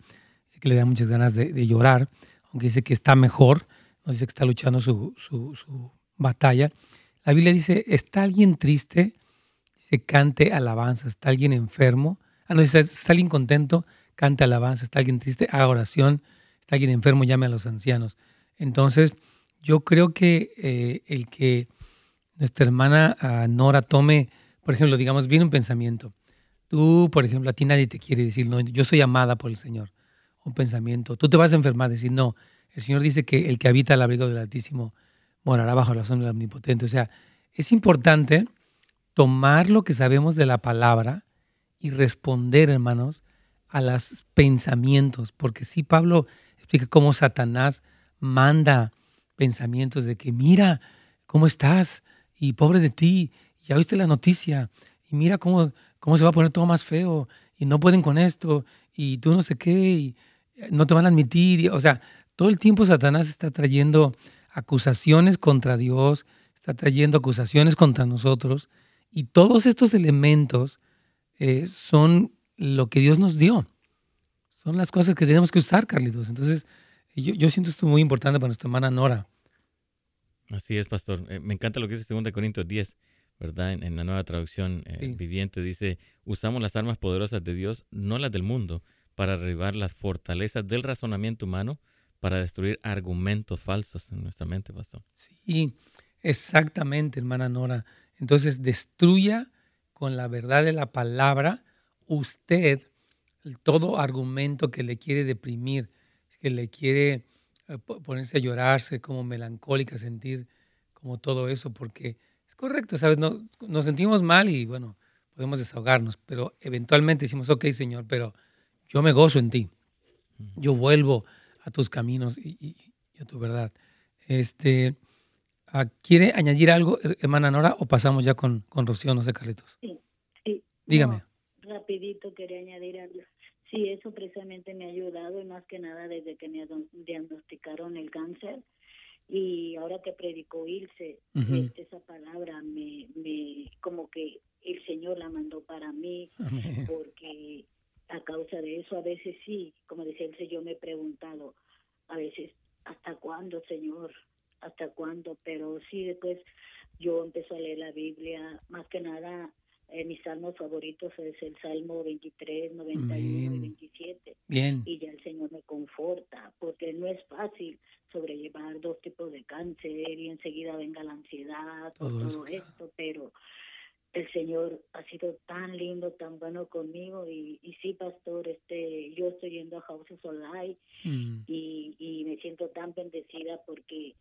dice que le da muchas ganas de, llorar, aunque dice que está mejor, no dice que está luchando su, su, batalla. La Biblia dice, ¿está alguien triste? Dice, cante alabanza. ¿Está alguien enfermo? Ah, no, dice, ¿está alguien contento? Cante alabanza. ¿Está alguien triste? Haga oración. ¿Está alguien enfermo? Llame a los ancianos. Entonces, yo creo que eh, el que nuestra hermana ah, Nora tome, por ejemplo, digamos, viene un pensamiento Tú, por ejemplo, a ti nadie te quiere decir, no, yo soy amada por el Señor. Un pensamiento. Tú te vas a enfermar, decir, no. El Señor dice que el que habita al abrigo del Altísimo morará bajo la sombra del Omnipotente. O sea, es importante tomar lo que sabemos de la palabra y responder, hermanos, a los pensamientos. Porque sí, Pablo explica cómo Satanás manda pensamientos de que, mira, ¿cómo estás? Y pobre de ti, ya oíste la noticia, y mira cómo cómo se va a poner todo más feo y no pueden con esto y tú no sé qué y no te van a admitir. o sea, todo el tiempo Satanás está trayendo acusaciones contra Dios, está trayendo acusaciones contra nosotros y todos estos elementos eh, son lo que Dios nos dio. Son las cosas que tenemos que usar, Carlitos. Entonces, yo, yo siento esto muy importante para nuestra hermana Nora. Así es, pastor. Eh, me encanta lo que dice 2 Corintios 10. ¿verdad? En, la nueva traducción eh, viviente dice, usamos las armas poderosas de Dios, no las del mundo, para derribar las fortalezas del razonamiento humano, para destruir argumentos falsos en nuestra mente, pastor. Sí, exactamente, hermana Nora. Entonces, destruya con la verdad de la palabra usted todo argumento que le quiere deprimir, que le quiere eh, ponerse a llorarse como melancólica, sentir como todo eso, porque correcto, ¿sabes? No, nos sentimos mal y bueno, podemos desahogarnos, pero eventualmente decimos, ok, Señor, pero yo me gozo en ti. Yo vuelvo a tus caminos y, a tu verdad. Este, ah, ¿Quiere añadir algo, hermana Nora, o pasamos ya con, con Rocío, no sé, Carlitos? Sí, sí. Dígame. rapidito quería añadir algo. Sí, eso precisamente me ha ayudado y más que nada desde que me diagnosticaron el cáncer y ahora que predicó Ilse, este, esa palabra me, me, como que el Señor la mandó para mí, porque a causa de eso a veces sí, como decía Ilse, yo me he preguntado, a veces, ¿hasta cuándo, Señor? ¿Hasta cuándo? Pero sí, después yo empecé a leer la Biblia, más que nada eh, mis salmos favoritos es el Salmo 23, 91 y 27. Bien. Y ya el Señor me conforta, porque no es fácil sobrellevar dos tipos de cáncer y enseguida venga la ansiedad, todo, esto, pero el Señor ha sido tan lindo, tan bueno conmigo y, y sí, pastor, este, yo estoy yendo a House of mm. y, y me siento tan bendecida porque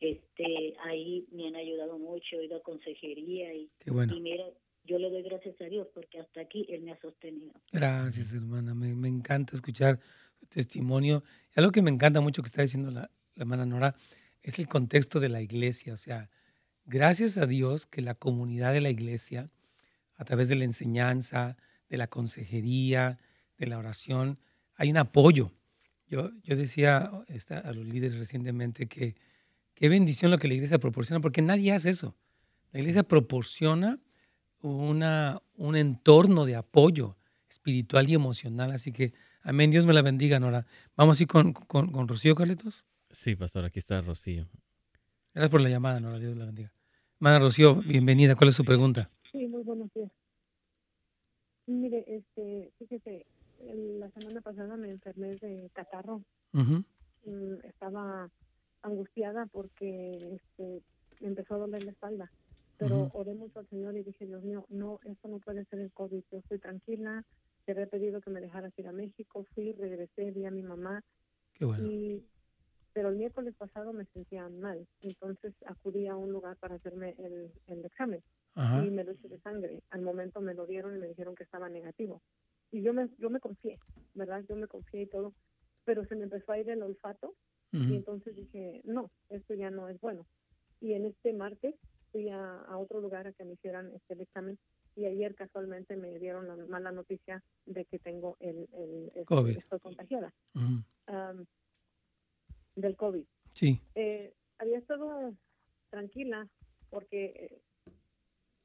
este ahí me han ayudado mucho, he ido a consejería y, y mira, yo le doy gracias a Dios porque hasta aquí Él me ha sostenido. Gracias, hermana. Me, me encanta escuchar su testimonio. Y algo que me encanta mucho que está diciendo la, hermana Nora es el contexto de la iglesia. O sea, gracias a Dios que la comunidad de la iglesia, a través de la enseñanza, de la consejería, de la oración, hay un apoyo. Yo, yo decía a los líderes recientemente que qué bendición lo que la iglesia proporciona, porque nadie hace eso. La iglesia proporciona una, un entorno de apoyo espiritual y emocional. Así que, amén, Dios me la bendiga, Nora. Vamos a ir con, con, Rocío, Carlitos. Sí, pastor, aquí está Rocío. Gracias por la llamada, Nora, Dios la bendiga. Hermana Rocío, bienvenida. ¿Cuál es su pregunta? Sí, muy buenos días. Mire, este, fíjese, la semana pasada me enfermé de catarro. Mm, estaba angustiada porque este, me empezó a doler la espalda pero oré mucho al Señor y dije, Dios mío, no, esto no puede ser el COVID, yo estoy tranquila, te había pedido que me dejaras ir a México, fui, regresé, vi a mi mamá. Qué bueno. Pero el miércoles pasado me sentía mal, entonces acudí a un lugar para hacerme el, el examen y me lo hice de sangre. Al momento me lo dieron y me dijeron que estaba negativo. Y yo me, yo me confié, ¿verdad? Yo me confié y todo, pero se me empezó a ir el olfato y entonces dije, no, esto ya no es bueno. Y en este martes fui a, otro lugar a que me hicieran este, el examen y ayer casualmente me dieron la mala noticia de que tengo el, el, COVID. estoy contagiada del COVID. Sí. Eh, había estado tranquila porque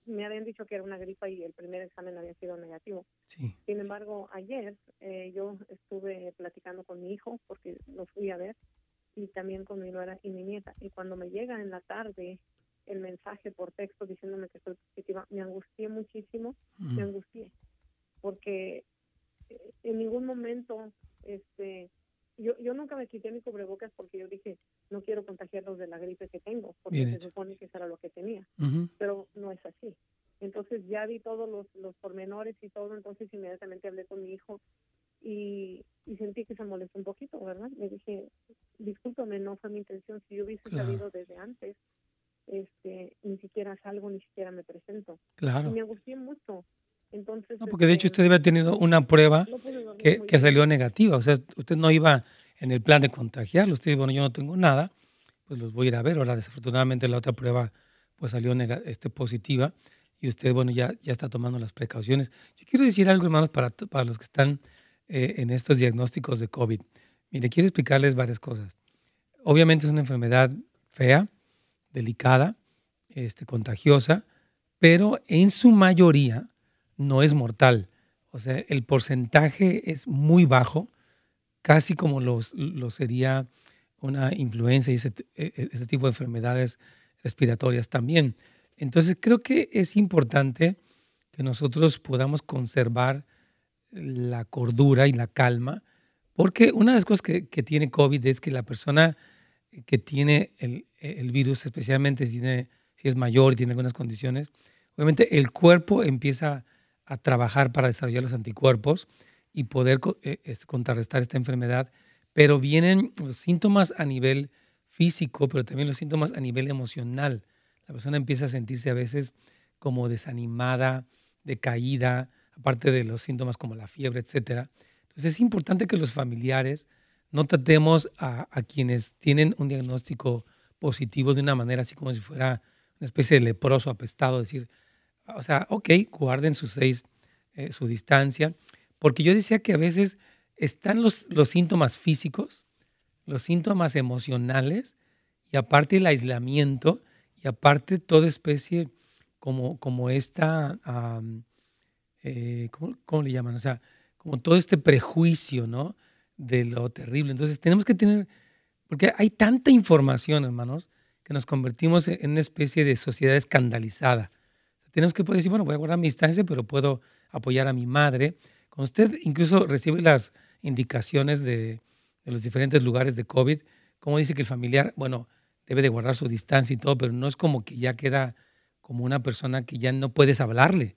me habían dicho que era una gripa y el primer examen había sido negativo. Sin embargo, ayer eh, yo estuve platicando con mi hijo porque lo fui a ver y también con mi nuera y mi nieta. Y cuando me llega en la tarde el mensaje por texto diciéndome que estoy positiva, me angustié muchísimo, me angustié, porque eh, en ningún momento, este, yo, yo nunca me quité mi cubrebocas porque yo dije, no quiero contagiarlos de la gripe se supone que eso era lo que tenía, pero no es así. Entonces ya vi todos los, los pormenores y todo, entonces inmediatamente hablé con mi hijo y, y sentí que se molestó un poquito, ¿verdad? Le dije, discúlpame, no fue mi intención, si yo hubiese sabido desde antes, este, ni siquiera salgo, ni siquiera me presento. Claro. Y me angustié mucho. Entonces, no, porque de hecho este, usted debe haber tenido una prueba que, que salió negativa, o sea, usted no iba en el plan de contagiarlo, usted bueno, yo no tengo nada, pues los voy a ir a ver, ahora desafortunadamente la otra prueba pues salió este, positiva y usted, bueno, ya, ya está tomando las precauciones. Yo quiero decir algo, hermanos, para, para los que están eh, en estos diagnósticos de COVID. Mire, quiero explicarles varias cosas. Obviamente es una enfermedad fea, delicada, este, contagiosa, pero en su mayoría no es mortal. O sea, el porcentaje es muy bajo, casi como lo sería una influenza y ese, e, e, ese, tipo de enfermedades respiratorias también. Entonces creo que es importante que nosotros podamos conservar la cordura y la calma, porque una de las cosas que, que tiene COVID es que la persona que tiene el, el virus, especialmente si, es mayor y tiene algunas condiciones, obviamente el cuerpo empieza a trabajar para desarrollar los anticuerpos y poder contrarrestar esta enfermedad, pero vienen los síntomas a nivel físico, pero también los síntomas a nivel emocional. La persona empieza a sentirse a veces como desanimada, decaída, aparte de los síntomas como la fiebre, etc. Entonces es importante que los familiares no tratemos a, quienes tienen un diagnóstico positivo de una manera así como si fuera una especie de leproso apestado, decir, o sea, ok, guarden sus seis, eh, su distancia, porque yo decía que a veces están los, los síntomas físicos, los síntomas emocionales, y aparte el aislamiento, y aparte toda especie como, como esta, eh, ¿cómo, ¿cómo, le llaman? O sea, como todo este prejuicio, ¿no? De lo terrible. Entonces tenemos que tener porque hay tanta información, hermanos, que nos convertimos en una especie de sociedad escandalizada. Tenemos que poder decir, bueno, voy a guardar mi distancia, pero puedo apoyar a mi madre. Cuando usted incluso recibe las indicaciones de, los diferentes lugares de COVID, como dice que el familiar, bueno, debe de guardar su distancia y todo, pero no es como que ya queda como una persona que ya no puedes hablarle.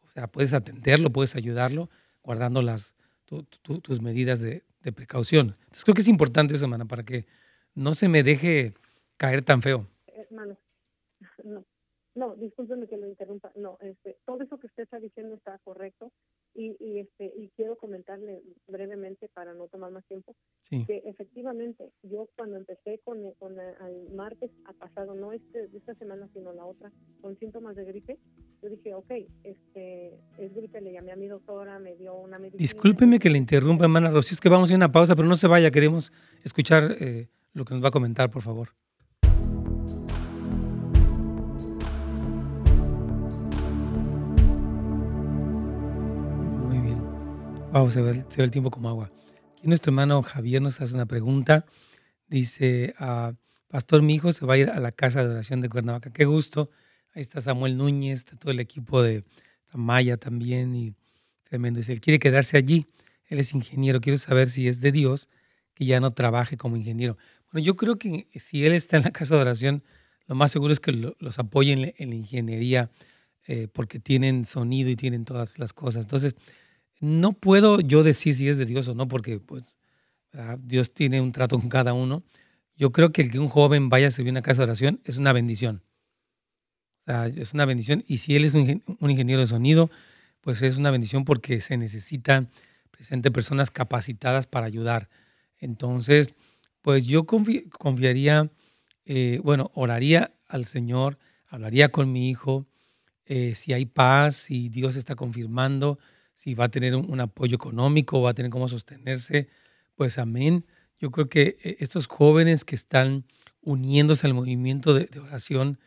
O sea, puedes atenderlo, puedes ayudarlo, guardando las, tus medidas de, de precaución. Entonces creo que es importante eso, hermana, para que no se me deje caer tan feo. Hermano, no, no, discúlpeme que lo interrumpa. No, este, todo eso que usted está diciendo está correcto y, y este y quiero comentarle brevemente para no tomar más tiempo que efectivamente yo cuando empecé con, con el martes ha pasado no este esta semana sino la otra con síntomas de gripe yo dije ok este es gripe le llamé a mi doctora me dio una medicina. Discúlpeme que le interrumpa hermana Rosy es que vamos a ir a una pausa pero no se vaya queremos escuchar eh, lo que nos va a comentar por favor Wow, se ve, el tiempo como agua. Aquí nuestro hermano Javier nos hace una pregunta. Dice, ah, Pastor, mi hijo se va a ir a la casa de oración de Cuernavaca. Qué gusto. Ahí está Samuel Núñez, está todo el equipo de Maya también y tremendo. Dice, él quiere quedarse allí. Él es ingeniero. Quiero saber si es de Dios que ya no trabaje como ingeniero. Bueno, yo creo que si él está en la casa de oración, lo más seguro es que los apoyen en la ingeniería eh, porque tienen sonido y tienen todas las cosas. Entonces, no puedo yo decir si es de Dios o no, porque pues Dios tiene un trato con cada uno. Yo creo que el que un joven vaya a servir una casa de oración es una bendición. Es una bendición. Y si él es un, ingeniero de sonido, pues es una bendición porque se necesitan presente personas capacitadas para ayudar. Entonces, pues yo confiaría, eh, bueno, oraría al Señor, hablaría con mi hijo, eh, si hay paz, si Dios está confirmando si va a tener un, apoyo económico, va a tener cómo sostenerse, pues amén. Yo creo que eh, estos jóvenes que están uniéndose al movimiento de, oración,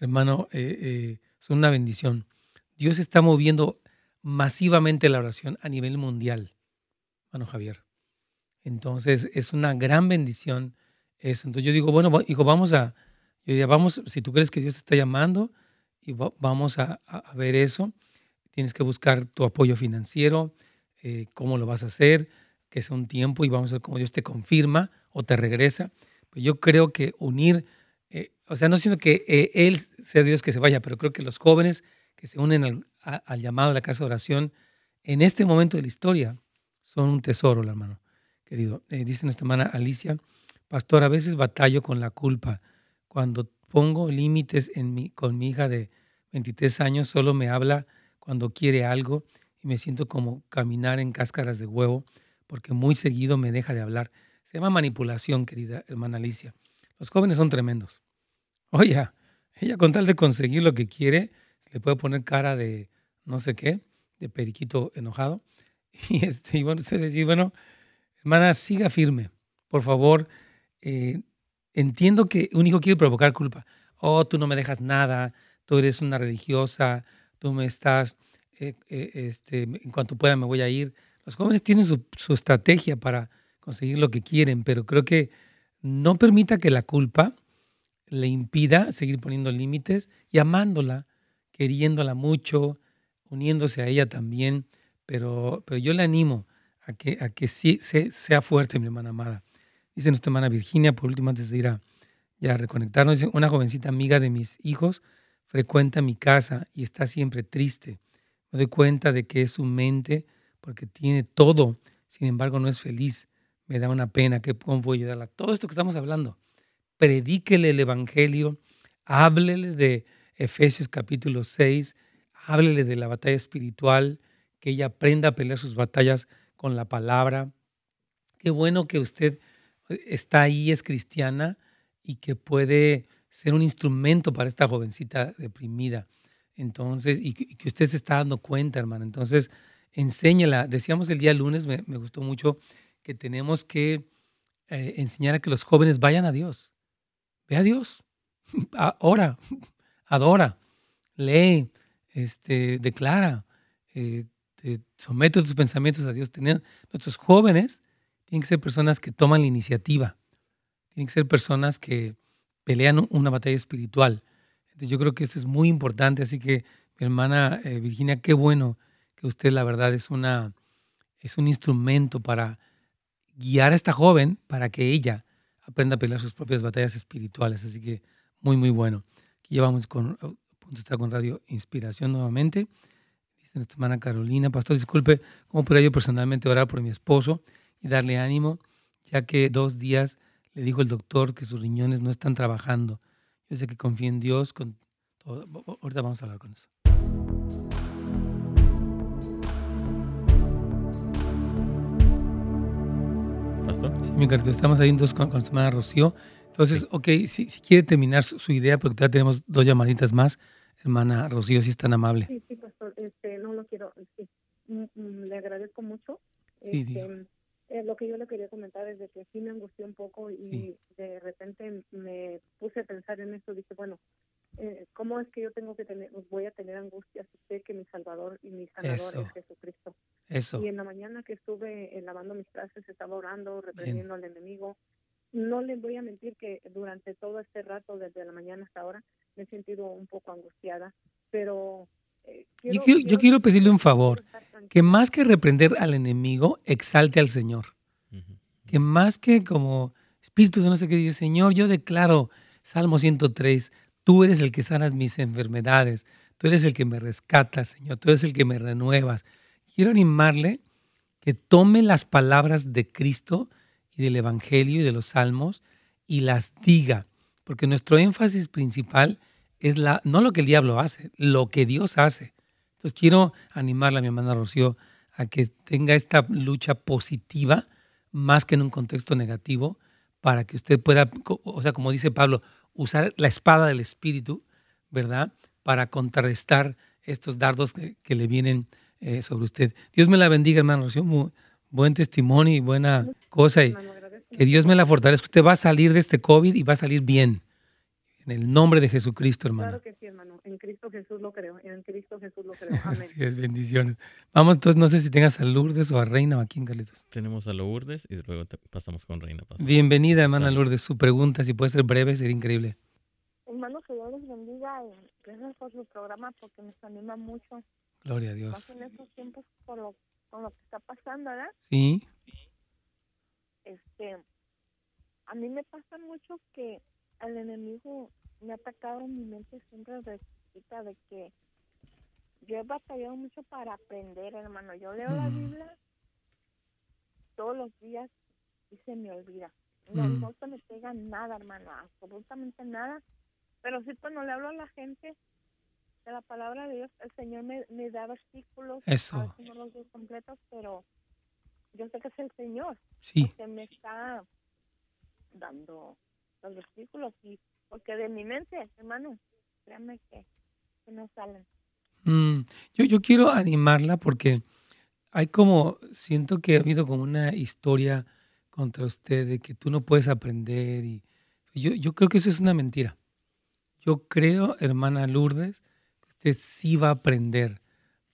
hermano, eh, eh, son una bendición. Dios está moviendo masivamente la oración a nivel mundial, hermano Javier. Entonces es una gran bendición eso. Entonces yo digo, bueno, vamos a, yo diría, vamos, si tú crees que Dios te está llamando, y vamos a, ver eso. Tienes que buscar tu apoyo financiero, eh, cómo lo vas a hacer, que sea un tiempo y vamos a ver cómo Dios te confirma o te regresa. Pues yo creo que unir, eh, o sea, no siento que eh, Él sea Dios que se vaya, pero creo que los jóvenes que se unen al, llamado de la casa de oración en este momento de la historia son un tesoro, hermano querido. dice nuestra hermana Alicia, pastor, a veces batallo con la culpa. Cuando pongo límites en mi, con mi hija de 23 años, solo me habla cuando quiere algo y me siento como caminar en cáscaras de huevo porque muy seguido me deja de hablar. Se llama manipulación, querida hermana Alicia. Los jóvenes son tremendos. Oye, ella con tal de conseguir lo que quiere, se le puede poner cara de no sé qué, de periquito enojado. Y, este, y bueno, usted dice, bueno, hermana, siga firme. Por favor, eh, entiendo que un hijo quiere provocar culpa. Oh, tú no me dejas nada, tú eres una religiosa, tú me estás, eh, eh, este, en cuanto pueda me voy a ir. Los jóvenes tienen su, estrategia para conseguir lo que quieren, pero creo que no permita que la culpa le impida seguir poniendo límites y amándola, queriéndola mucho, uniéndose a ella también, pero, pero yo le animo a que, a que sí sea fuerte, mi hermana amada. Dice nuestra hermana Virginia, por último, antes de ir a, ya reconectarnos, dice, una jovencita amiga de mis hijos frecuenta mi casa y está siempre triste. Me doy cuenta de que es su mente porque tiene todo, sin embargo no es feliz. Me da una pena, que cómo puedo ayudarla. Todo esto que estamos hablando, predíquele el Evangelio, háblele de Efesios capítulo 6, háblele de la batalla espiritual, que ella aprenda a pelear sus batallas con la palabra. Qué bueno que usted está ahí, es cristiana y que puede ser un instrumento para esta jovencita deprimida. Entonces, y, que usted se está dando cuenta, hermana. Entonces, enséñala. Decíamos el día lunes, me, gustó mucho, que tenemos que eh, enseñar a que los jóvenes vayan a Dios. Ve a Dios. Ora, adora, lee, este, declara, eh, somete tus pensamientos a Dios. Tener, nuestros jóvenes tienen que ser personas que toman la iniciativa. Tienen que ser personas que pelean una batalla espiritual. Entonces yo creo que esto es muy importante. Así que, mi hermana eh, Virginia, qué bueno que usted, la verdad, es, una, es un instrumento para guiar a esta joven para que ella aprenda a pelear sus propias batallas espirituales. Así que muy, muy bueno. Aquí llevamos con, punto está con Radio Inspiración nuevamente. Dice nuestra hermana Carolina, pastor, disculpe, ¿cómo podría yo personalmente orar por mi esposo? y darle ánimo, ya que dos días le dijo el doctor que sus riñones no están trabajando. Yo sé que confía en Dios. Con todo. Ahorita vamos a hablar con eso. Pastor. Sí, mi carito, estamos ahí entonces con, con hermana Rocío. Entonces, ok, si, si, quiere terminar su, idea, porque todavía tenemos dos llamaditas más, hermana Rocío, si es tan amable. Sí, sí, pastor, este, no lo quiero, mm, mm, le agradezco mucho. Sí, este, eh, lo que yo le quería comentar es de que sí me angustió un poco y de repente me puse a pensar en esto. Dije, bueno, eh, ¿cómo es que yo tengo que tener, voy a tener angustias si sé que mi Salvador y mi Sanador es Jesucristo? Eso. Y en la mañana que estuve eh, lavando mis trastes, estaba orando, reprendiendo al enemigo. No les voy a mentir que durante todo este rato, desde la mañana hasta ahora, me he sentido un poco angustiada, pero yo, quiero, yo quiero pedirle un favor, que más que reprender al enemigo, exalte al Señor. Que más que como espíritu de no sé qué dice, Señor, yo declaro, Salmo 103, tú eres el que sanas mis enfermedades, tú eres el que me rescatas, Señor, tú eres el que me renuevas. Quiero animarle que tome las palabras de Cristo y del Evangelio y de los Salmos y las diga, porque nuestro énfasis principal es la, no lo que el diablo hace, lo que Dios hace. Entonces quiero animarla a mi hermana Rocío a que tenga esta lucha positiva más que en un contexto negativo para que usted pueda, o sea, como dice Pablo, usar la espada del Espíritu, ¿verdad? Para contrarrestar estos dardos que, le vienen eh, sobre usted. Dios me la bendiga, hermano Rocío. Muy, buen testimonio y buena cosa. Y que Dios me la fortalezca. Usted va a salir de este COVID y va a salir bien En el nombre de Jesucristo, hermano. Claro que sí, hermano. En Cristo Jesús lo creo. En Cristo Jesús lo creo. Amén. Así es, bendiciones. Vamos, entonces, no sé si tengas a Lourdes o a Reina o aquí en Carlitos. Tenemos a Lourdes y luego pasamos con Reina. Bienvenida, hermana Lourdes. Su pregunta, si puede ser breve, sería increíble. Hermano, que Dios les bendiga. Gracias por su programa porque nos anima mucho. Gloria a Dios. Más en estos tiempos por lo, con lo que está pasando, ¿verdad? Sí. Este, a mí me pasa mucho que al enemigo me ha atacado en mi mente siempre de de que yo he batallado mucho para aprender, hermano. Yo leo la. Biblia todos los días y se me olvida. No, mm. no se me pega nada, hermano, absolutamente nada. Pero sí, cuando le hablo a la gente de la palabra de Dios, el Señor me, me da versículos. Eso. no los dos completos, pero yo sé que es el Señor. Sí. Que me está dando los versículos y porque de mi mente, hermano, créanme que, no salen. Mm, yo, yo quiero animarla porque hay como, siento que ha habido como una historia contra usted de que tú no puedes aprender y yo, yo creo que eso es una mentira. Yo creo, hermana Lourdes, que usted sí va a aprender,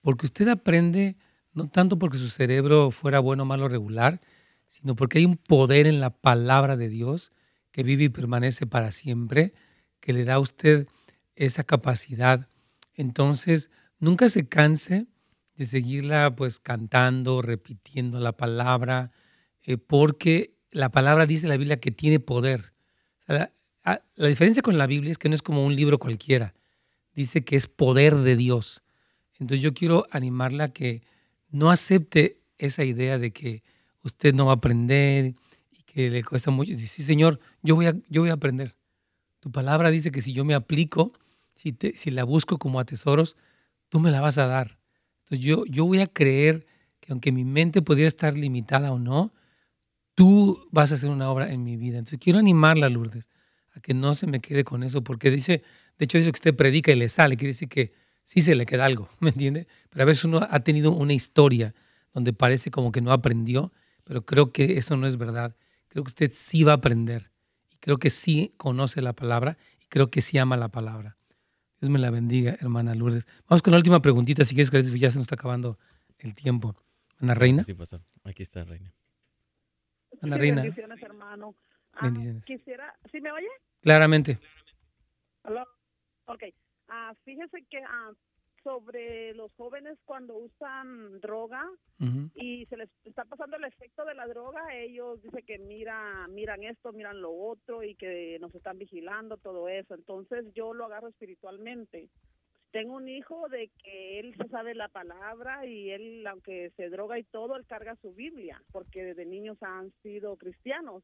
porque usted aprende no tanto porque su cerebro fuera bueno, malo, regular, sino porque hay un poder en la palabra de Dios que vive y permanece para siempre, que le da a usted esa capacidad. Entonces, nunca se canse de seguirla pues cantando, repitiendo la palabra, eh, porque la palabra dice la Biblia que tiene poder. la, la diferencia con la Biblia es que no es como un libro cualquiera, dice que es poder de Dios. Entonces yo quiero animarla a que no acepte esa idea de que usted no va a aprender que le cuesta mucho. Dice, sí, Señor, yo voy, a, yo voy a aprender. Tu palabra dice que si yo me aplico, si, si la busco como a tesoros, tú me la vas a dar. Entonces yo, yo voy a creer que aunque mi mente pudiera estar limitada o no, tú vas a hacer una obra en mi vida. Entonces quiero animarla, Lourdes, a que no se me quede con eso, porque dice, de hecho dice que usted predica y le sale, quiere decir que sí se le queda algo, ¿me entiende? Pero a veces uno ha tenido una historia donde parece como que no aprendió, pero creo que eso no es verdad. Creo que usted sí va a aprender. Y creo que sí conoce la palabra y creo que sí ama la palabra. Dios me la bendiga, hermana Lourdes. Vamos con la última preguntita, si quieres, que ya se nos está acabando el tiempo. Ana Reina. Sí, pastor. Aquí está Reina. Ana Reina. Bendiciones, hermano. Ah, bendiciones. Quisiera, ¿sí me oye? Claramente. Hola. Ok. Ah, fíjese que ah, sobre los jóvenes cuando usan droga y se les está pasando el efecto de la droga, ellos dicen que mira, miran esto, miran lo otro y que nos están vigilando, todo eso. Entonces yo lo agarro espiritualmente. Tengo un hijo de que él se sabe la palabra y él, aunque se droga y todo, él carga su Biblia, porque desde niños han sido cristianos.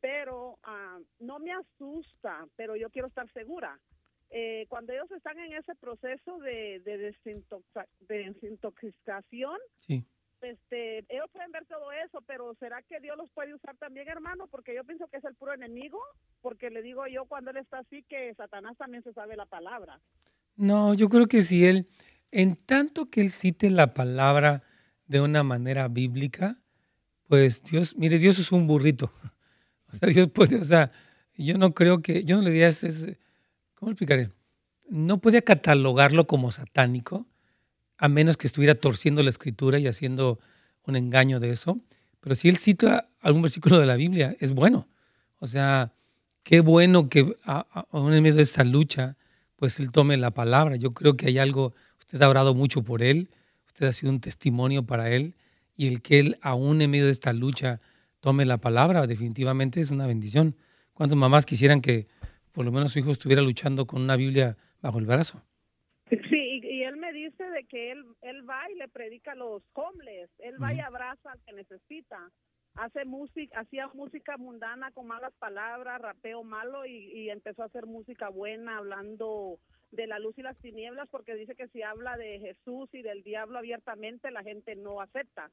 Pero ah, no me asusta, pero yo quiero estar segura eh, cuando ellos están en ese proceso de, de, desintoxicación, este, ellos pueden ver todo eso, pero ¿será que Dios los puede usar también, hermano? Porque yo pienso que es el puro enemigo, porque le digo yo cuando él está así que Satanás también se sabe la palabra. No, yo creo que si él, en tanto que él cite la palabra de una manera bíblica, pues Dios, mire, Dios es un burrito. O sea, Dios puede, o sea, yo no creo que, yo no le diría, es, ¿Cómo explicaré? No podía catalogarlo como satánico, a menos que estuviera torciendo la escritura y haciendo un engaño de eso. Pero si él cita algún versículo de la Biblia, es bueno. O sea, qué bueno que aún en medio de esta lucha, pues él tome la palabra. Yo creo que hay algo, usted ha orado mucho por él, usted ha sido un testimonio para él, y el que él aún en medio de esta lucha tome la palabra, definitivamente es una bendición. ¿Cuántas mamás quisieran que por lo menos su hijo estuviera luchando con una Biblia bajo el brazo. Sí, y, él me dice de que él, él va y le predica a los homeless, él va y abraza al que necesita. Hace música, hacía música mundana con malas palabras, rapeo malo y, y empezó a hacer música buena hablando de la luz y las tinieblas porque dice que si habla de Jesús y del diablo abiertamente la gente no acepta.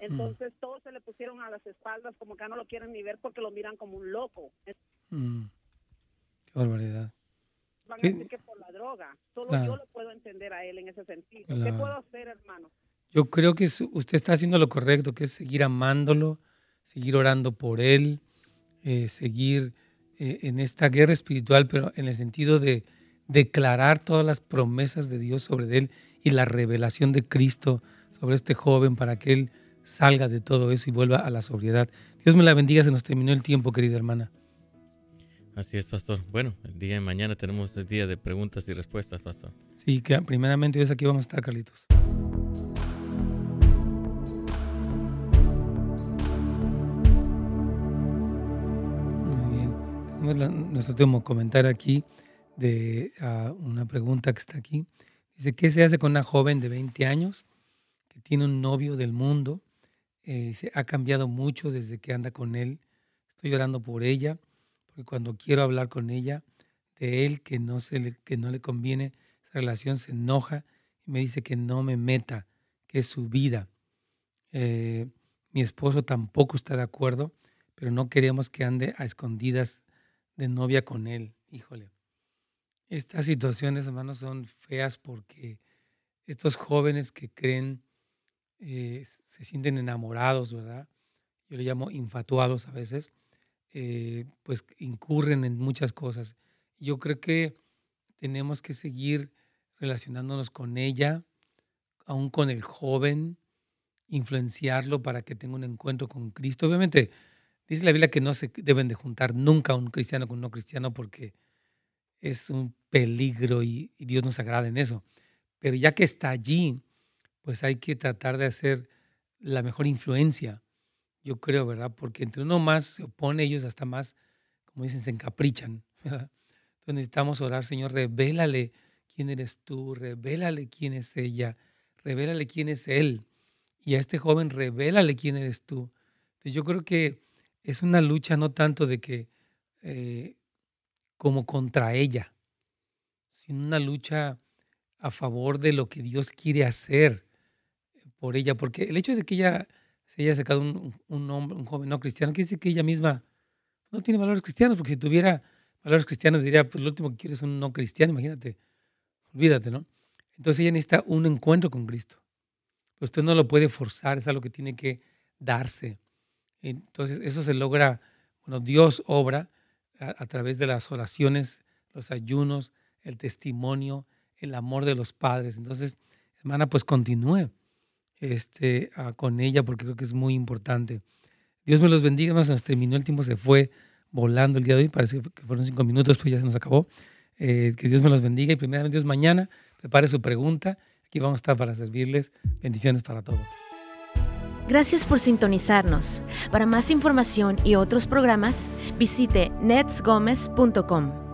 Entonces todos se le pusieron a las espaldas como que no lo quieren ni ver porque lo miran como un loco. Mm barbaridad. Van a decir que por la droga. Solo yo lo puedo entender a él en ese sentido. ¿Qué puedo hacer, hermano? Yo creo que usted está haciendo lo correcto, que es seguir amándolo, seguir orando por él, eh, seguir eh, en esta guerra espiritual, pero en el sentido de declarar todas las promesas de Dios sobre él y la revelación de Cristo sobre este joven para que él salga de todo eso y vuelva a la sobriedad. Dios me la bendiga, se nos terminó el tiempo, querida hermana. Así es, pastor. Bueno, el día de mañana tenemos el día de preguntas y respuestas, pastor. Sí, que primeramente Dios aquí vamos a estar, Carlitos. Muy bien. Tenemos nuestro último comentario aquí de ah, una pregunta que está aquí. Dice, ¿qué se hace con una joven de 20 años que tiene un novio del mundo? Eh, se ha cambiado mucho desde que anda con él. Estoy llorando por ella porque cuando quiero hablar con ella de él que no, se le, que no le conviene esa relación, se enoja y me dice que no me meta, que es su vida. Eh, mi esposo tampoco está de acuerdo, pero no queremos que ande a escondidas de novia con él. Híjole. Estas situaciones, hermanos, son feas porque estos jóvenes que creen, eh, se sienten enamorados, ¿verdad? Yo le llamo infatuados a veces eh, pues incurren en muchas cosas. Yo creo que tenemos que seguir relacionándonos con ella, aún con el joven, influenciarlo para que tenga un encuentro con Cristo. Obviamente, dice la Biblia que no se deben de juntar nunca un cristiano con un no cristiano porque es un peligro y, y Dios nos agrada en eso. Pero ya que está allí, pues hay que tratar de hacer la mejor influencia yo creo, ¿verdad? Porque entre uno más se opone, ellos hasta más, como dicen, se encaprichan. Entonces necesitamos orar, Señor, revélale quién eres tú, revélale quién es ella, revélale quién es él. Y a este joven, revélale quién eres tú. Entonces yo creo que es una lucha no tanto de que eh, como contra ella, sino una lucha a favor de lo que Dios quiere hacer por ella, porque el hecho de que ella ha sacado un, un, hombre, un joven no cristiano, quiere decir que ella misma no tiene valores cristianos, porque si tuviera valores cristianos diría, pues lo último que quiere es un no cristiano, imagínate, olvídate, ¿no? Entonces ella necesita un encuentro con Cristo. Pero usted no lo puede forzar, es algo que tiene que darse. Entonces eso se logra, bueno, Dios obra a, a través de las oraciones, los ayunos, el testimonio, el amor de los padres. Entonces, hermana, pues continúe este, con ella porque creo que es muy importante. Dios me los bendiga, nos terminó el tiempo, se fue volando el día de hoy, parece que fueron cinco minutos, pues ya se nos acabó. Eh, que Dios me los bendiga y primeramente Dios mañana prepare su pregunta. Aquí vamos a estar para servirles. Bendiciones para todos. Gracias por sintonizarnos. Para más información y otros programas, visite netsgomez.com.